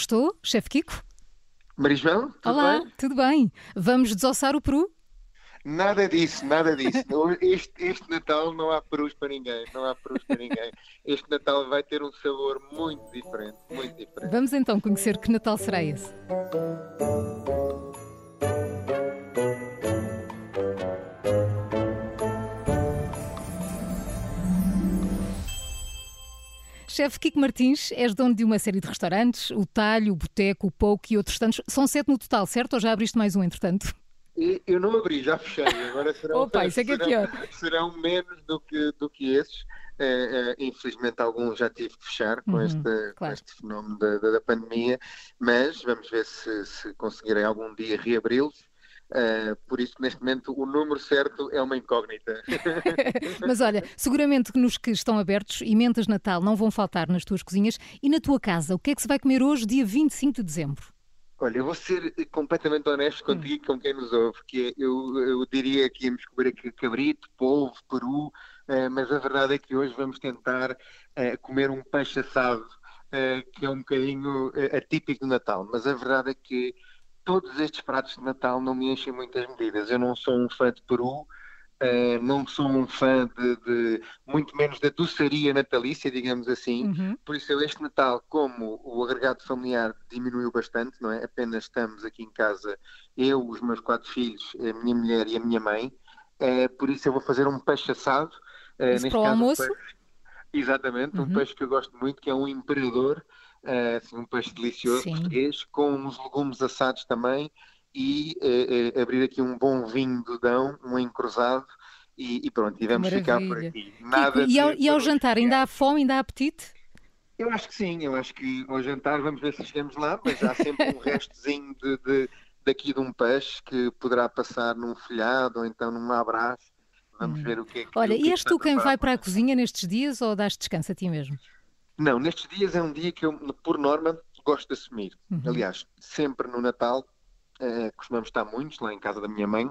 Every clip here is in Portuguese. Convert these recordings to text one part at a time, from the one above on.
Estou, chefe Kiko? Marisbel, tudo Olá, bem? tudo bem? Vamos desossar o Peru? Nada disso, nada disso. Este, este Natal não há perus para ninguém, não há perus para ninguém. Este Natal vai ter um sabor muito diferente, muito diferente. Vamos então conhecer que Natal será esse. Chefe Kiko Martins, és dono de uma série de restaurantes, o Talho, o Boteco, o Pouco e outros tantos. São sete no total, certo? Ou já abriste mais um, entretanto? Eu não abri, já fechei. Agora serão, Opa, isso é que é serão, pior. serão menos do que, do que esses. Eh, eh, infelizmente, alguns já tive que fechar com, Uhum, este, com claro. este fenómeno da, da- da pandemia, mas vamos ver se, se conseguirei algum dia reabri-los. Eh, por isso, neste momento, o número certo é uma incógnita. Mas olha, seguramente que nos que estão abertos, emendas de Natal não vão faltar nas tuas cozinhas. E na tua casa, o que é que se vai comer hoje, dia 25 de dezembro? Olha, eu vou ser completamente honesto contigo e com quem nos ouve, que é, eu, eu diria que íamos comer aqui cabrito, polvo, peru, eh, mas a verdade é que hoje vamos tentar eh, comer um peixe assado, que é um bocadinho atípico do Natal, mas a verdade é que todos estes pratos de Natal não me enchem muitas medidas. Eu não sou um fã de peru, eh, não sou um fã de, de- muito menos da doçaria natalícia, digamos assim. Uhum. Por isso, eu este Natal, como o agregado familiar diminuiu bastante, não é? Apenas estamos aqui em casa, eu, os meus quatro filhos, a minha mulher e a minha mãe. Eh, por isso, eu vou fazer um peixe assado. eh, Isso neste para o caso, um almoço? peixe- exatamente, um Uhum. peixe que eu gosto muito, que é um imperador, assim, um peixe delicioso Sim. português, com uns legumes assados também. E eh, abrir aqui um bom vinho do Dão, um encruzado. E, e pronto, e vamos ficar por Maravilha. aqui. Kiko, e, ao, de e ao jantar, ainda há fome, ainda há apetite? eu acho que sim, eu acho que ao jantar vamos ver se chegamos lá, mas há sempre um restozinho de, de- daqui de um peixe que poderá passar num folhado ou então num abraço. Vamos ver o que é que Hum. Olha, é e que és tu quem vai para a cozinha nestes dias ou dás descanso a ti mesmo? Não, nestes dias é um dia que eu, por norma, gosto de assumir. Uhum. Aliás, sempre no Natal, eh, costumamos estar muitos lá em casa da minha mãe,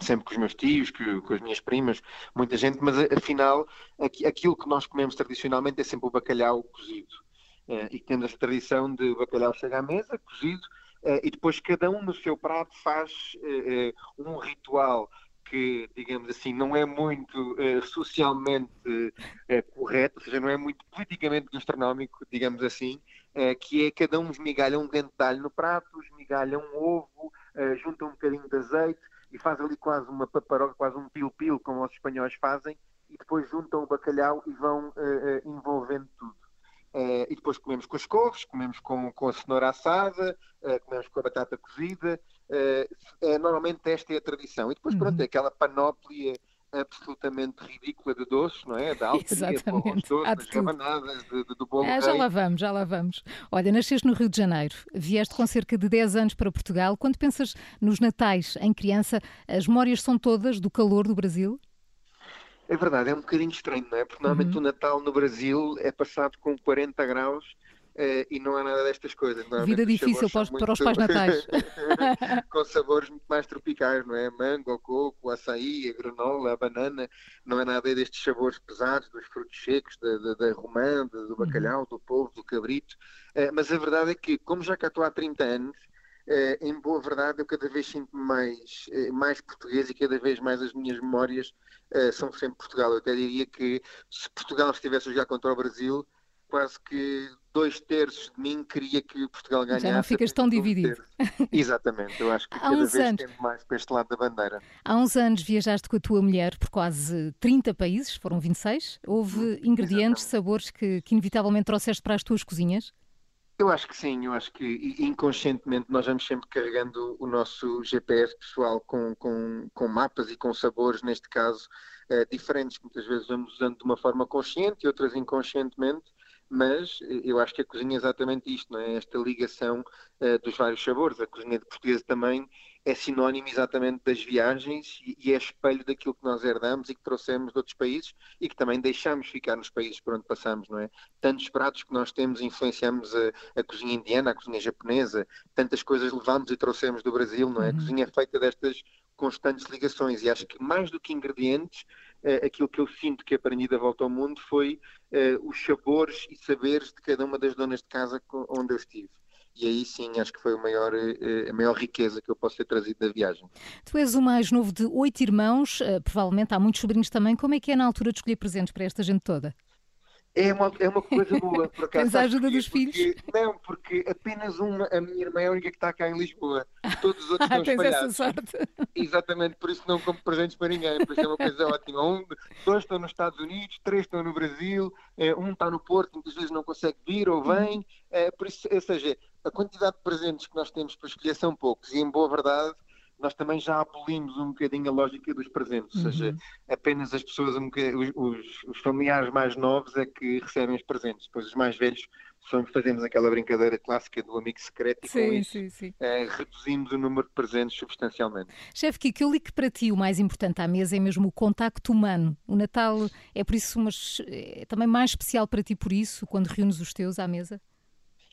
sempre com os meus tios, com, com as minhas primas, muita gente, mas a- afinal, aqui- aquilo que nós comemos tradicionalmente é sempre o bacalhau cozido. Eh, e temos essa tradição de o bacalhau chega à mesa, cozido, eh, e depois cada um no seu prato faz eh, eh, um ritual que, digamos assim, não é muito eh, socialmente eh, correto, ou seja, não é muito politicamente gastronómico, digamos assim, eh, que é cada um esmigalha um dente de alho no prato, esmigalha um ovo, junta um bocadinho de azeite e faz ali quase uma paparoca, quase um pil-pil, como os espanhóis fazem, e depois juntam o bacalhau e vão envolvendo tudo. Eh, e depois comemos com as couves, comemos com, com a cenoura assada, eh, comemos com a batata cozida. é, normalmente esta é a tradição. E depois, pronto, Uhum. é aquela panóplia absolutamente ridícula de doces, não é? Da altaria, doces, de das tudo. rabanadas, de- de- do bolo Ah, já lá vamos, já lá vamos. Olha, nasceste no Rio de Janeiro, vieste com cerca de 10 anos para Portugal. Quando pensas nos natais em criança, as memórias são todas do calor do Brasil? É verdade, é um bocadinho estranho, não é? Porque normalmente Uhum. o Natal no Brasil é passado com 40 graus eh, e não há nada destas coisas. Vida difícil para os- são para os pais natais. com sabores muito mais tropicais, não é? Mango, coco, açaí, a granola, a banana. Não é nada destes sabores pesados dos frutos secos, da, da, da romã, da- Uhum. do bacalhau, do polvo, do cabrito. Eh, mas a verdade é que, como já cá estou há 30 anos, em boa verdade, eu cada vez sinto-me mais, eh, mais português e cada vez mais as minhas memórias eh, são sempre Portugal. Eu até diria que se Portugal estivesse a jogar contra o Brasil, quase que dois terços de mim queria que Portugal ganhasse. não ficas tão dividido. Exatamente, eu acho que cada vez anos- mais para este lado da bandeira. Há uns anos viajaste com a tua mulher por quase 30 países, foram 26. Houve ingredientes, sabores que, que inevitavelmente trouxeste para as tuas cozinhas? Eu acho que sim, eu acho que inconscientemente nós vamos sempre carregando o nosso GPS pessoal com, com, com mapas e com sabores, neste caso, eh, diferentes, que muitas vezes vamos usando de uma forma consciente e outras inconscientemente, mas eh, eu acho que a cozinha é exatamente isto, não é? Esta ligação eh, dos vários sabores. A cozinha de portuguesa também é sinónimo exatamente das viagens e, é espelho daquilo que nós herdamos e que trouxemos de outros países e que também deixamos ficar nos países por onde passamos, não é? Tantos pratos que nós temos influenciamos a, a cozinha indiana, a cozinha japonesa, tantas coisas levamos e trouxemos do Brasil, não é? A Uhum. cozinha é feita destas constantes ligações e acho que mais do que ingredientes, eh, aquilo que eu sinto que aprendi da volta ao mundo foi eh, os sabores e saberes de cada uma das donas de casa onde eu estive. E aí sim acho que foi a maior, a maior riqueza que eu posso ter trazido da viagem. Tu és o mais novo de oito irmãos, provavelmente há muitos sobrinhos também. Como é que é na altura de escolher presentes para esta gente toda? É uma, é uma coisa boa, por acaso. Tens a ajuda dos porque, filhos? Não, porque apenas uma, a minha irmã é a única que está cá em Lisboa. Todos os outros estão Tens espalhados. essa sorte. Exatamente, por isso não compro presentes para ninguém, por isso é uma coisa ótima. Um, dois estão nos Estados Unidos, três estão no Brasil, eh, um está no Porto, muitas vezes não consegue vir ou vem. Eh, por isso, ou seja, a quantidade de presentes que nós temos para escolher são poucos, e em boa verdade nós também já abolimos um bocadinho a lógica dos presentes, ou seja, Uhum. apenas as pessoas, um os, os- os familiares mais novos é que recebem os presentes, depois os mais velhos somos, fazemos aquela brincadeira clássica do amigo secreto e com Sim, isso sim, sim. eh, reduzimos o número de presentes substancialmente. Chefe Kiko, eu li que para ti o mais importante à mesa é mesmo o contacto humano. O Natal é por isso, mas é também mais especial para ti por isso, quando reúnes os teus à mesa?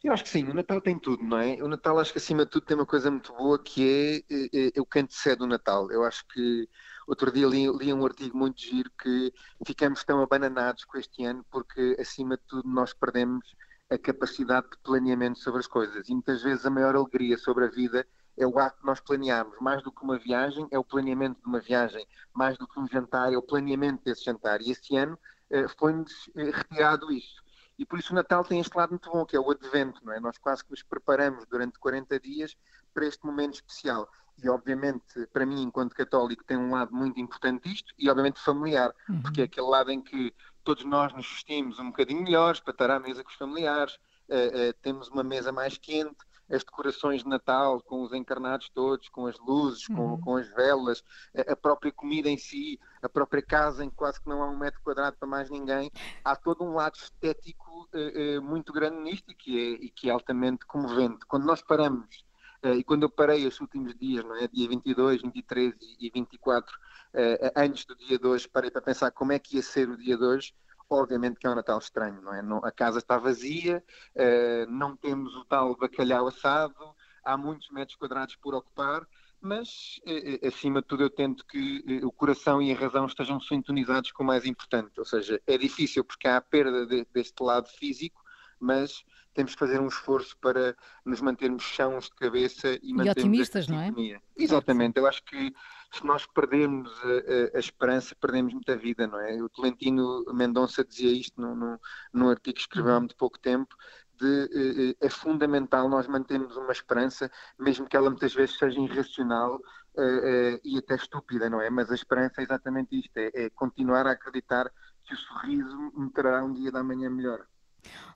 Eu acho que sim, o Natal tem tudo, não é? O Natal acho que acima de tudo tem uma coisa muito boa que é, é, é o que antecede o Natal. Eu acho que outro dia li, li um artigo muito giro que ficamos tão abananados com este ano porque acima de tudo nós perdemos a capacidade de planeamento sobre as coisas e muitas vezes a maior alegria sobre a vida é o ato que nós planearmos, mais do que uma viagem, é o planeamento de uma viagem, mais do que um jantar, é o planeamento desse jantar. E este ano eh, foi-nos eh, retirado isso. E por isso o Natal tem este lado muito bom, que é o advento, não é? Nós quase que nos preparamos durante 40 dias para este momento especial. E obviamente, para mim, enquanto católico, tem um lado muito importante isto, e obviamente familiar, Uhum. porque é aquele lado em que todos nós nos vestimos um bocadinho melhores para estar à mesa com os familiares, eh, eh, temos uma mesa mais quente, as decorações de Natal com os encarnados todos, com as luzes, com, Uhum. com as velas, a, a própria comida em si, a própria casa em que quase que não há um metro quadrado para mais ninguém. Há todo um lado estético eh, eh, muito grande nisto e que, é, e que é altamente comovente. Quando nós paramos, eh, e quando eu parei estes últimos dias, não é? dia 22, 23 e, e 24, eh, antes do dia de hoje, parei para pensar como é que ia ser o dia de hoje. Obviamente que é um Natal estranho, não é? Não- a casa está vazia, eh, não temos o tal bacalhau assado, há muitos metros quadrados por ocupar, mas eh, acima de tudo eu tento que eh, o coração e a razão estejam sintonizados com o mais importante, ou seja, é difícil porque há a perda de- deste lado físico, mas temos que fazer um esforço para nos mantermos chãos de cabeça e, mantermos otimistas, não é? Exatamente, eu acho que se nós perdermos a, a- a esperança, perdemos muita vida, não é? O Tolentino Mendonça dizia isto num, num, num artigo que escreveu há muito pouco tempo, de eh, eh, é fundamental nós mantermos uma esperança, mesmo que ela muitas vezes seja irracional eh, eh, e até estúpida, não é? Mas a esperança é exatamente isto, é, é continuar a acreditar que o sorriso me trará um dia da manhã melhor.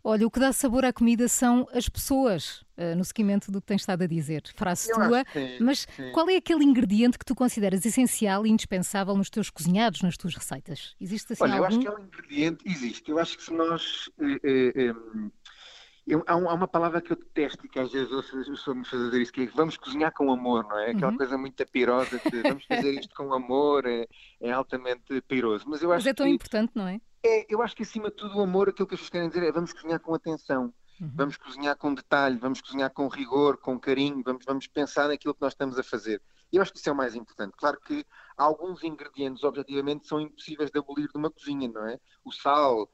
Olha, o que dá sabor à comida são as pessoas, eh, no seguimento do que tens estado a dizer. Frase Eu tua, sim, mas sim. qual é aquele ingrediente que tu consideras essencial e indispensável nos teus cozinhados, nas tuas receitas? Existe assim Olha, eu algum? acho que é um ingrediente, existe. Eu acho que se nós. eh, eh, eu- há, um- uma palavra que eu detesto e que às vezes as pessoas fazer isso, que é vamos cozinhar com amor, não é? Aquela Uhum. coisa muito pirosa de vamos fazer isto com amor, é, é altamente piroso. Mas eu acho Mas é tão que importante, não é? é, eu acho que acima de tudo o amor, aquilo que as pessoas querem dizer é vamos cozinhar com atenção, Uhum. vamos cozinhar com detalhe, vamos cozinhar com rigor, com carinho, vamos, vamos pensar naquilo que nós estamos a fazer. Eu acho que isso é o mais importante. Claro que alguns ingredientes, objetivamente, são impossíveis de abolir de uma cozinha, não é? O sal,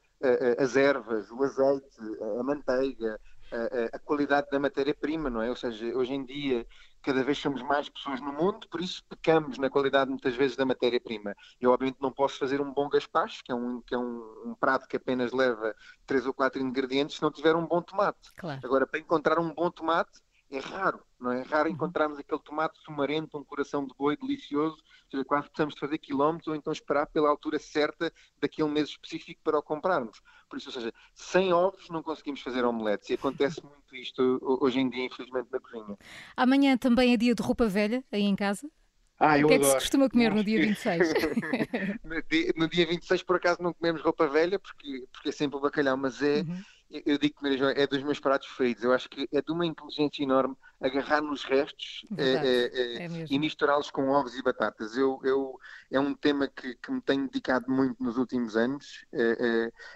as ervas, o azeite, a manteiga, a, a- qualidade da matéria-prima, não é? Ou seja, hoje em dia cada vez somos mais pessoas no mundo, por isso pecamos na qualidade muitas vezes da matéria-prima. Eu obviamente não posso fazer um bom gaspacho, que é um, que é um, um prato que apenas leva três ou quatro ingredientes, se não tiver um bom tomate. Claro. Agora, para encontrar um bom tomate, é raro, não é? É raro encontrarmos aquele tomate sumarento, um coração de boi delicioso, ou seja, quase precisamos de fazer quilómetros ou então esperar pela altura certa daquele mês específico para o comprarmos. Por isso, ou seja, sem ovos não conseguimos fazer omeletes e acontece muito isto ho- hoje em dia, infelizmente, na cozinha. Amanhã também é dia de roupa velha, aí em casa? Ah, o que é que se costuma comer no dia 26? no, dia, no dia 26, por acaso, não comemos roupa velha, porque, porque é sempre o bacalhau, mas é, Uhum. Eu digo que é dos meus pratos preferidos. Eu acho que é de uma inteligência enorme agarrar nos restos eh, Verdade, eh, eh, é mesmo. e misturá-los com ovos e batatas. Eu, eu, é um tema que, que me tenho dedicado muito nos últimos anos,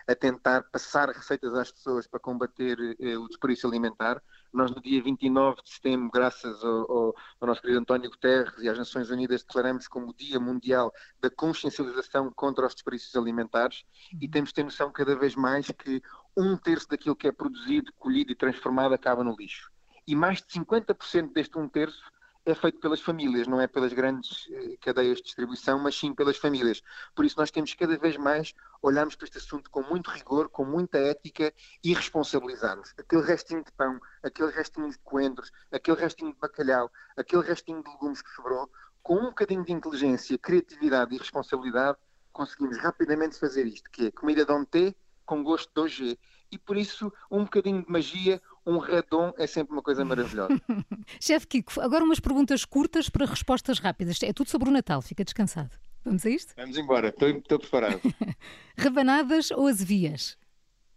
a tentar passar receitas às pessoas para combater o desperdício alimentar. Nós, no dia 29 de setembro, graças ao, ao, ao nosso querido António Guterres e às Nações Unidas, declaramos como o Dia Mundial da Consciencialização contra os Desperdícios Alimentares e temos de ter noção cada vez mais que um terço daquilo que é produzido, colhido e transformado acaba no lixo. e mais de 50% deste um terço é feito pelas famílias, não é pelas grandes eh, cadeias de distribuição, mas sim pelas famílias. Por isso nós temos cada vez mais olharmos para este assunto com muito rigor, com muita ética e responsabilizarmos. Aquele restinho de pão, aquele restinho de coentros, aquele restinho de bacalhau, aquele restinho de legumes que sobrou, com um bocadinho de inteligência, criatividade e responsabilidade, conseguimos rapidamente fazer isto, que é comida de ontem com gosto de hoje. E por isso, um bocadinho de magia, um redom é sempre uma coisa maravilhosa. Chefe Kiko, agora umas perguntas curtas para respostas rápidas. É tudo sobre o Natal, fica descansado. Vamos a isto? Vamos embora, estou, estou preparado. rabanadas ou azevias?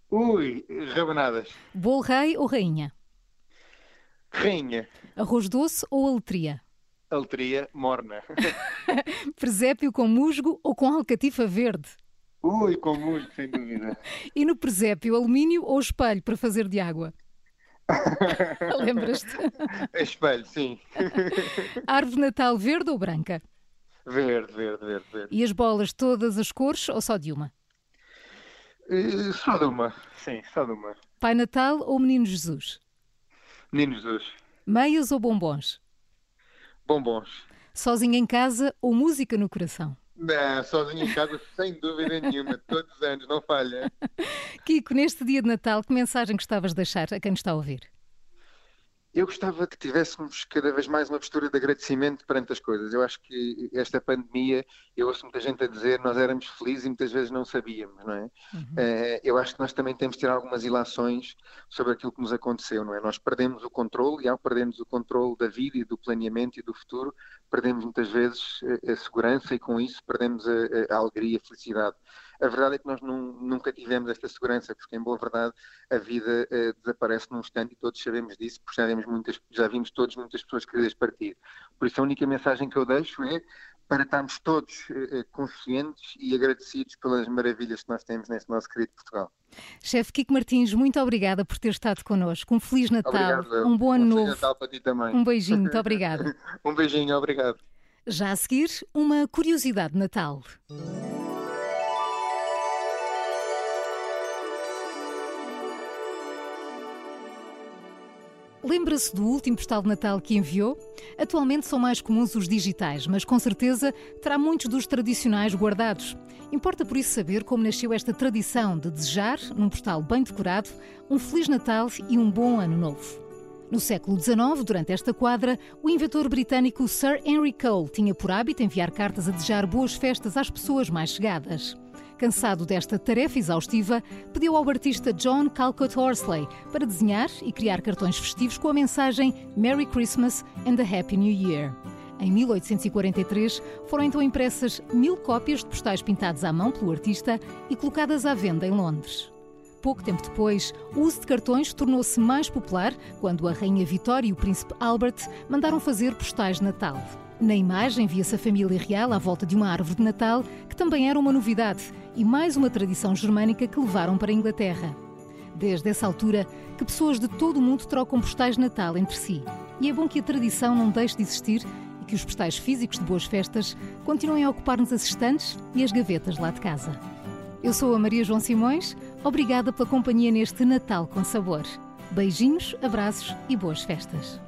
Ui, rabanadas. Bolo rei ou rainha? Rainha. Arroz doce ou aletria? Aletria morna. Presépio com musgo ou com alcatifa verde? Ui, com musgo, sem dúvida. e no presépio, alumínio ou espelho para fazer de água? Lembras-te? Espelho, sim. Árvore Natal verde ou branca? Verde, verde, verde, verde. E as bolas todas as cores ou só de uma? Uh, só de uma, sim, só de uma. Pai Natal ou Menino Jesus? Menino Jesus. Meias ou bombons? Bombons. Sozinho em casa ou música no coração? Não, sozinho em casa, sem dúvida nenhuma, todos os anos, não falha. Kiko, neste dia de Natal, que mensagem gostavas de deixar a quem nos está a ouvir? Eu gostava que tivéssemos cada vez mais uma postura de agradecimento perante as coisas. Eu acho que esta pandemia, eu ouço muita gente a dizer nós éramos felizes e muitas vezes não sabíamos, não é? Uhum. Uh, eu acho que nós também temos de ter algumas ilações sobre aquilo que nos aconteceu, não é? Nós perdemos o controle e ao perdermos o controle da vida e do planeamento e do futuro, perdemos muitas vezes a segurança e com isso perdemos a, a alegria e a felicidade. A verdade é que nós não, nunca tivemos esta segurança, porque em boa verdade a vida uh, desaparece num instante e todos sabemos disso, porque já vimos, muitas, já vimos todos muitas pessoas queridas partir. Por isso a única mensagem que eu deixo é para estarmos todos uh, conscientes e agradecidos pelas maravilhas que nós temos neste nosso querido Portugal. Chefe Kiko Martins, muito obrigada por ter estado connosco. Um Feliz Natal, obrigado, um bom ano um novo. Feliz Natal para ti também. Um beijinho, muito obrigada. um beijinho, obrigado. Já a seguir, uma curiosidade de Natal. Lembra-se do último postal de Natal que enviou? Atualmente são mais comuns os digitais, mas com certeza terá muitos dos tradicionais guardados. Importa por isso saber como nasceu esta tradição de desejar, num postal bem decorado, um Feliz Natal e um bom Ano Novo. No século XIX, durante esta quadra, o inventor britânico Sir Henry Cole tinha por hábito enviar cartas a desejar boas festas às pessoas mais chegadas. Cansado desta tarefa exaustiva, pediu ao artista John Calcott Horsley para desenhar e criar cartões festivos com a mensagem Merry Christmas and a Happy New Year. Em 1843, foram então impressas mil cópias de postais pintados à mão pelo artista e colocadas à venda em Londres. Pouco tempo depois, o uso de cartões tornou-se mais popular quando a Rainha Vitória e o Príncipe Albert mandaram fazer postais de Natal. Na imagem via-se a família real à volta de uma árvore de Natal, que também era uma novidade e mais uma tradição germânica que levaram para a Inglaterra. Desde essa altura, que pessoas de todo o mundo trocam postais de Natal entre si. E é bom que a tradição não deixe de existir e que os postais físicos de boas festas continuem a ocupar-nos as estantes e as gavetas lá de casa. Eu sou a Maria João Simões, obrigada pela companhia neste Natal com Sabor. Beijinhos, abraços e boas festas.